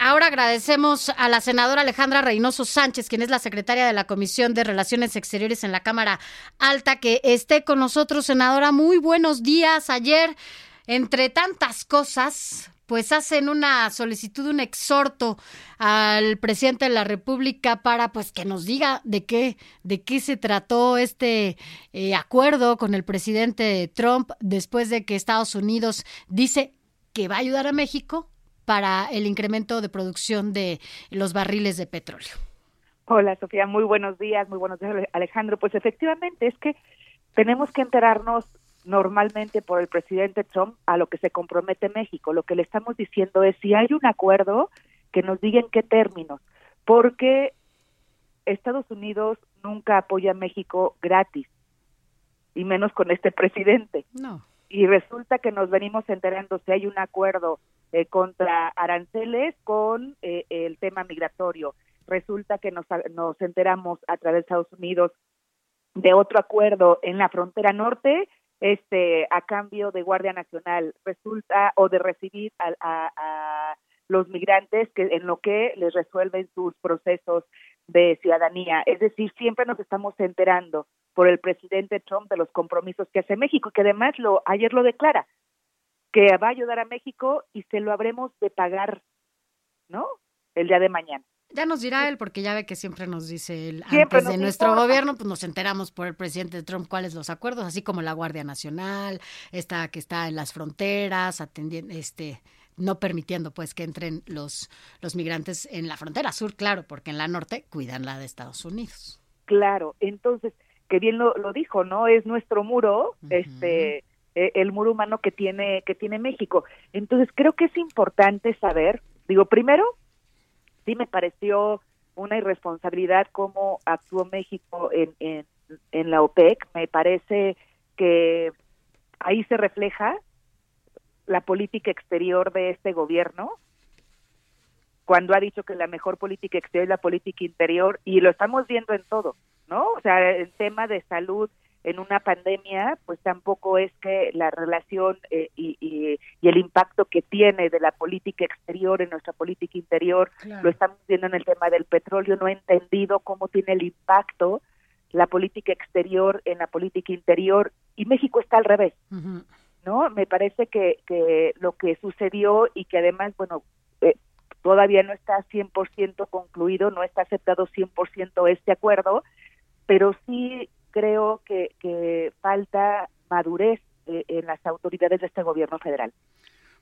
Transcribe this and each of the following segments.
Ahora agradecemos a la senadora Alejandra Reynoso Sánchez, quien es la secretaria de la Comisión de Relaciones Exteriores en la Cámara Alta, que esté con nosotros. Senadora, muy buenos días. Ayer, entre tantas cosas, pues hacen una solicitud, un exhorto al presidente de la República para pues que nos diga de qué, de qué se trató este eh, acuerdo con el presidente Trump después de que Estados Unidos dice que va a ayudar a México para el incremento de producción de los barriles de petróleo. Hola Sofía, muy buenos días, muy buenos días Alejandro. Pues efectivamente es que tenemos que enterarnos normalmente por el presidente Trump a lo que se compromete México. Lo que le estamos diciendo es si hay un acuerdo que nos diga en qué términos, porque Estados Unidos nunca apoya a México gratis y menos con este presidente. No. Y resulta que nos venimos enterando si hay un acuerdo eh, contra aranceles con eh, el tema migratorio. Resulta que nos, nos enteramos a través de Estados Unidos de otro acuerdo en la frontera norte este a cambio de Guardia Nacional resulta o de recibir a, a, a, los migrantes que en lo que les resuelven sus procesos de ciudadanía es decir siempre nos estamos enterando por el presidente Trump de los compromisos que hace México y que además lo ayer lo declara que va a ayudar a México y se lo habremos de pagar, ¿no? El día de mañana. Ya nos dirá él, porque ya ve que siempre nos dice él, siempre antes de nuestro gobierno, pues nos enteramos por el presidente Trump cuáles los acuerdos, así como la Guardia Nacional, esta que está en las fronteras, atendiendo, este, no permitiendo pues que entren los, los migrantes en la frontera sur, claro, porque en la norte cuidan la de Estados Unidos. Claro, entonces, que bien lo, lo dijo, ¿no? Es nuestro muro, uh -huh. este eh, el muro humano que tiene que tiene México. Entonces creo que es importante saber, digo, primero, sí me pareció una irresponsabilidad cómo actuó México en, en, en la OPEC. Me parece que ahí se refleja la política exterior de este gobierno cuando ha dicho que la mejor política exterior es la política interior y lo estamos viendo en todo, ¿no? O sea, el tema de salud en una pandemia, pues tampoco es que la relación eh, y, y, y, el impacto que tiene de la política exterior en nuestra política interior, claro. lo estamos viendo en el tema del petróleo, no he entendido cómo tiene el impacto la política exterior en la política interior y México está al revés, uh -huh. ¿No? Me parece que, lo que sucedió y que además, bueno, eh, todavía no está 100% concluido, no está aceptado 100% este acuerdo, pero sí creo que, que falta madurez eh, en las autoridades de este gobierno federal.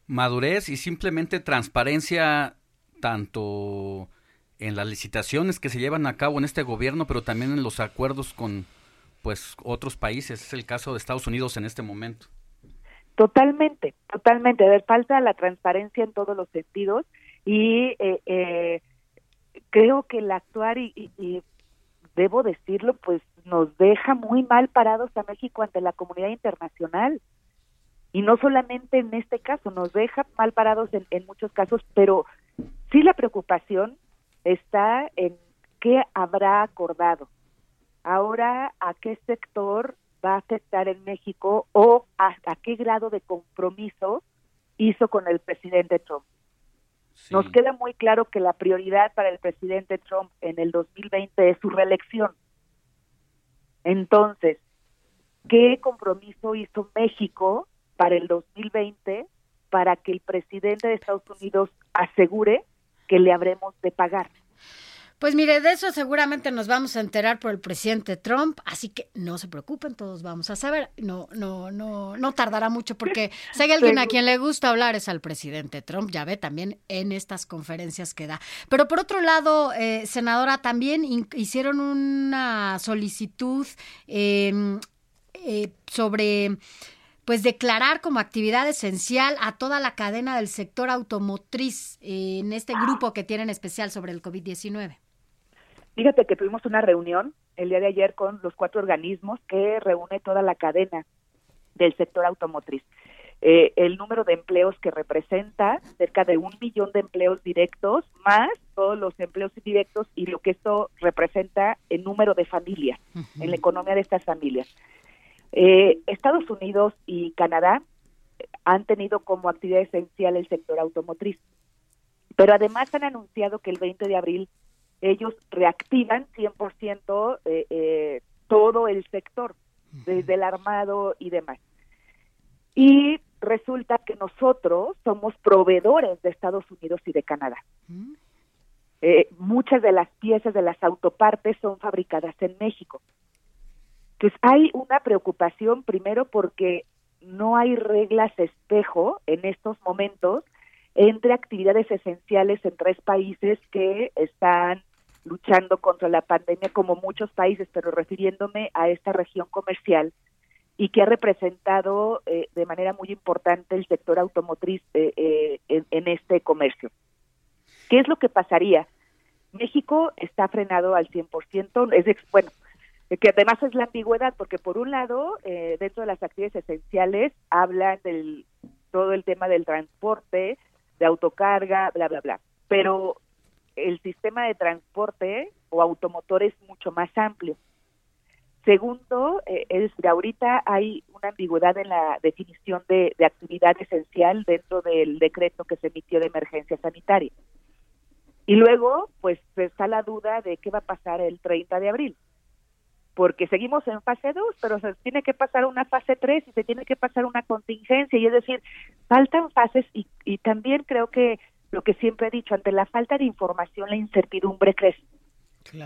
Madurez y simplemente transparencia tanto en las licitaciones que se llevan a cabo en este gobierno, pero también en los acuerdos con pues otros países. Es el caso de Estados Unidos en este momento. Totalmente, totalmente. A ver, falta la transparencia en todos los sentidos y eh, eh, creo que el actuar y, y, y debo decirlo, pues nos deja muy mal parados a México ante la comunidad internacional. Y no solamente en este caso, nos deja mal parados en, en muchos casos, pero sí la preocupación está en qué habrá acordado. Ahora, ¿a qué sector va a afectar en México o hasta qué grado de compromiso hizo con el presidente Trump? Sí. Nos queda muy claro que la prioridad para el presidente Trump en el 2020 es su reelección. Entonces, ¿qué compromiso hizo México para el 2020 para que el presidente de Estados Unidos asegure que le habremos de pagar? Pues mire, de eso seguramente nos vamos a enterar por el presidente Trump, así que no se preocupen, todos vamos a saber. No, no, no, no tardará mucho porque si hay alguien a quien le gusta hablar es al presidente Trump, ya ve también en estas conferencias que da. Pero por otro lado, eh, senadora, también hicieron una solicitud eh, eh, sobre pues declarar como actividad esencial a toda la cadena del sector automotriz eh, en este grupo que tienen especial sobre el COVID-19. Fíjate que tuvimos una reunión el día de ayer con los cuatro organismos que reúne toda la cadena del sector automotriz. Eh, el número de empleos que representa, cerca de un millón de empleos directos, más todos los empleos indirectos y lo que esto representa en número de familias, en la economía de estas familias. Eh, Estados Unidos y Canadá han tenido como actividad esencial el sector automotriz, pero además han anunciado que el 20 de abril ellos reactivan 100% eh, eh, todo el sector, desde el armado y demás. Y resulta que nosotros somos proveedores de Estados Unidos y de Canadá. Mm. Eh, muchas de las piezas de las autopartes son fabricadas en México. Entonces hay una preocupación primero porque no hay reglas espejo en estos momentos entre actividades esenciales en tres países que están luchando contra la pandemia como muchos países, pero refiriéndome a esta región comercial y que ha representado eh, de manera muy importante el sector automotriz eh, eh, en, este comercio. ¿Qué es lo que pasaría? México está frenado al 100%, es bueno, que además es la ambigüedad, porque por un lado, dentro de las actividades esenciales, hablan del todo el tema del transporte, de autocarga, bla, bla, bla. Pero el sistema de transporte o automotor es mucho más amplio. Segundo, eh, es que ahorita hay una ambigüedad en la definición de, actividad esencial dentro del decreto que se emitió de emergencia sanitaria. Y luego, pues está la duda de qué va a pasar el 30 de abril, porque seguimos en fase 2, pero se tiene que pasar una fase 3 y se tiene que pasar una contingencia, y es decir, faltan fases y, y también creo que lo que siempre he dicho, ante la falta de información, la incertidumbre crece.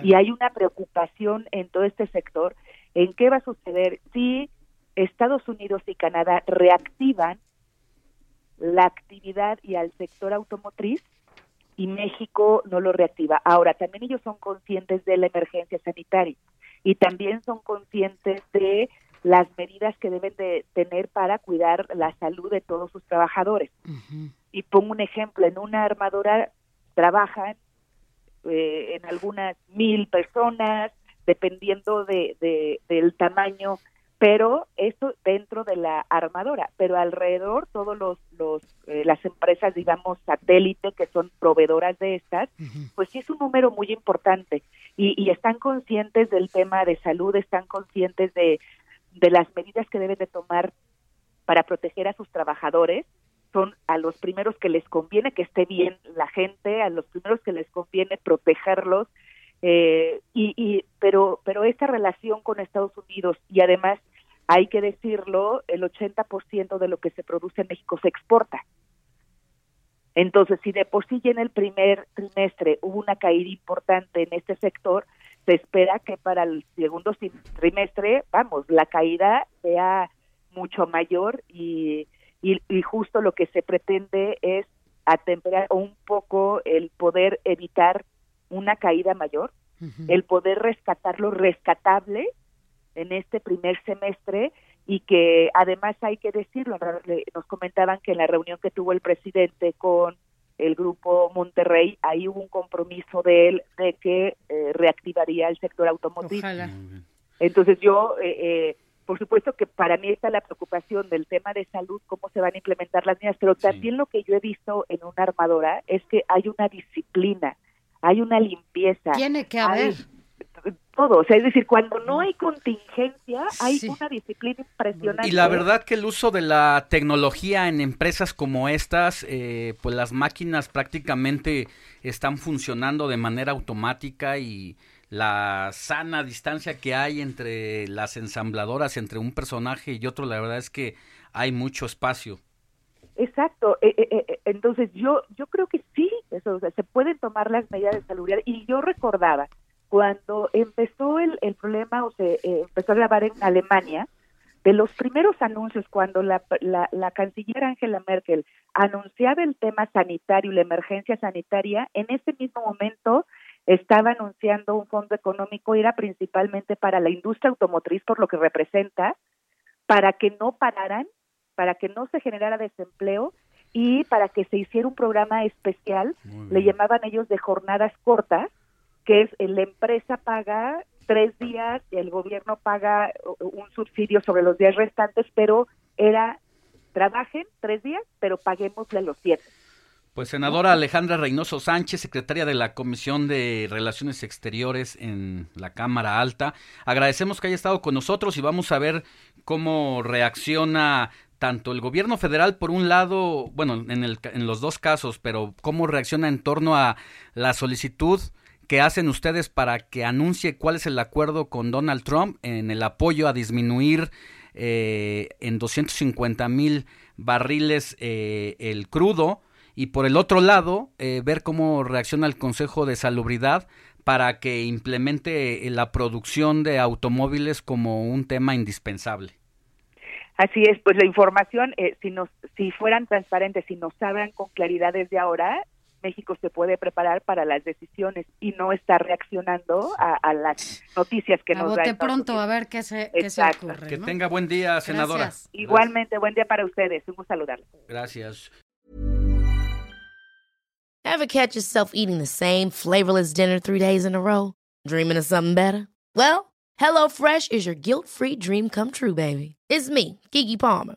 Y hay una preocupación en todo este sector en qué va a suceder si Estados Unidos y Canadá reactivan la actividad y al sector automotriz y México no lo reactiva. Ahora, también ellos son conscientes de la emergencia sanitaria y también son conscientes de las medidas que deben de tener para cuidar la salud de todos sus trabajadores. Y pongo un ejemplo, en una armadora trabajan eh, en algunas mil personas, dependiendo de, del tamaño, pero esto dentro de la armadora, pero alrededor todos los, los eh, las empresas digamos satélite que son proveedoras de estas, pues sí es un número muy importante y, están conscientes del tema de salud, están conscientes de, de las medidas que deben de tomar para proteger a sus trabajadores son a los primeros que les conviene que esté bien la gente, a los primeros que les conviene protegerlos, eh, y, y, pero, pero esta relación con Estados Unidos y además hay que decirlo, el 80% de lo que se produce en México se exporta. Entonces, si de por sí ya en el primer trimestre hubo una caída importante en este sector, se espera que para el segundo trimestre, vamos, la caída sea mucho mayor y, y, justo lo que se pretende es atemperar un poco el poder evitar una caída mayor, el poder rescatar lo rescatable en este primer semestre y que además hay que decirlo, nos comentaban que en la reunión que tuvo el presidente con el grupo Monterrey, ahí hubo un compromiso de él de que eh, reactivaría el sector automotriz. Entonces yo, eh, eh, por supuesto que para mí está la preocupación del tema de salud, cómo se van a implementar las medidas, pero también lo que yo he visto en una armadora es que hay una disciplina, hay una limpieza. Tiene que haber todo. O sea, es decir, cuando no hay contingencia, hay una disciplina impresionante. Y la verdad que el uso de la tecnología en empresas como estas, eh, pues las máquinas prácticamente están funcionando de manera automática y la sana distancia que hay entre las ensambladoras, entre un personaje y otro, la verdad es que hay mucho espacio. Exacto. Eh, eh, entonces yo yo creo que sí, eso, se pueden tomar las medidas de salud y yo recordaba cuando empezó el, el problema o se eh, empezó a grabar en Alemania, de los primeros anuncios cuando la, la, la, canciller Angela Merkel anunciaba el tema sanitario, la emergencia sanitaria, en ese mismo momento estaba anunciando un fondo económico, era principalmente para la industria automotriz, por lo que representa, para que no pararan para que no se generara desempleo y para que se hiciera un programa especial, le llamaban ellos de jornadas cortas, que es la empresa paga tres días el gobierno paga un subsidio sobre los días restantes, pero era trabajen tres días, pero paguémosle los siete. Pues senadora Alejandra Reynoso Sánchez, secretaria de la Comisión de Relaciones Exteriores en la Cámara Alta, agradecemos que haya estado con nosotros y vamos a ver cómo reacciona tanto el gobierno federal por un lado, bueno, en, el, en los dos casos, pero cómo reacciona en torno a la solicitud que hacen ustedes para que anuncie cuál es el acuerdo con Donald Trump en el apoyo a disminuir eh, en 250 mil barriles eh, el crudo y por el otro lado eh, ver cómo reacciona el Consejo de Salubridad para que implemente la producción de automóviles como un tema indispensable. Así es, pues la información, eh, si nos, si fueran transparentes, si nos hablan con claridad desde ahora, México se puede preparar para las decisiones y no estar reaccionando a, las noticias que nos dan. pronto a ver qué se, qué se ocurre. Que tenga buen día, senadora. Igualmente, buen día para ustedes. Un gusto. Gracias. Ever catch yourself eating the same flavorless dinner three days in a row? Dreaming of something better? Well, HelloFresh is your guilt-free dream come true, baby. It's me, Kiki Palmer.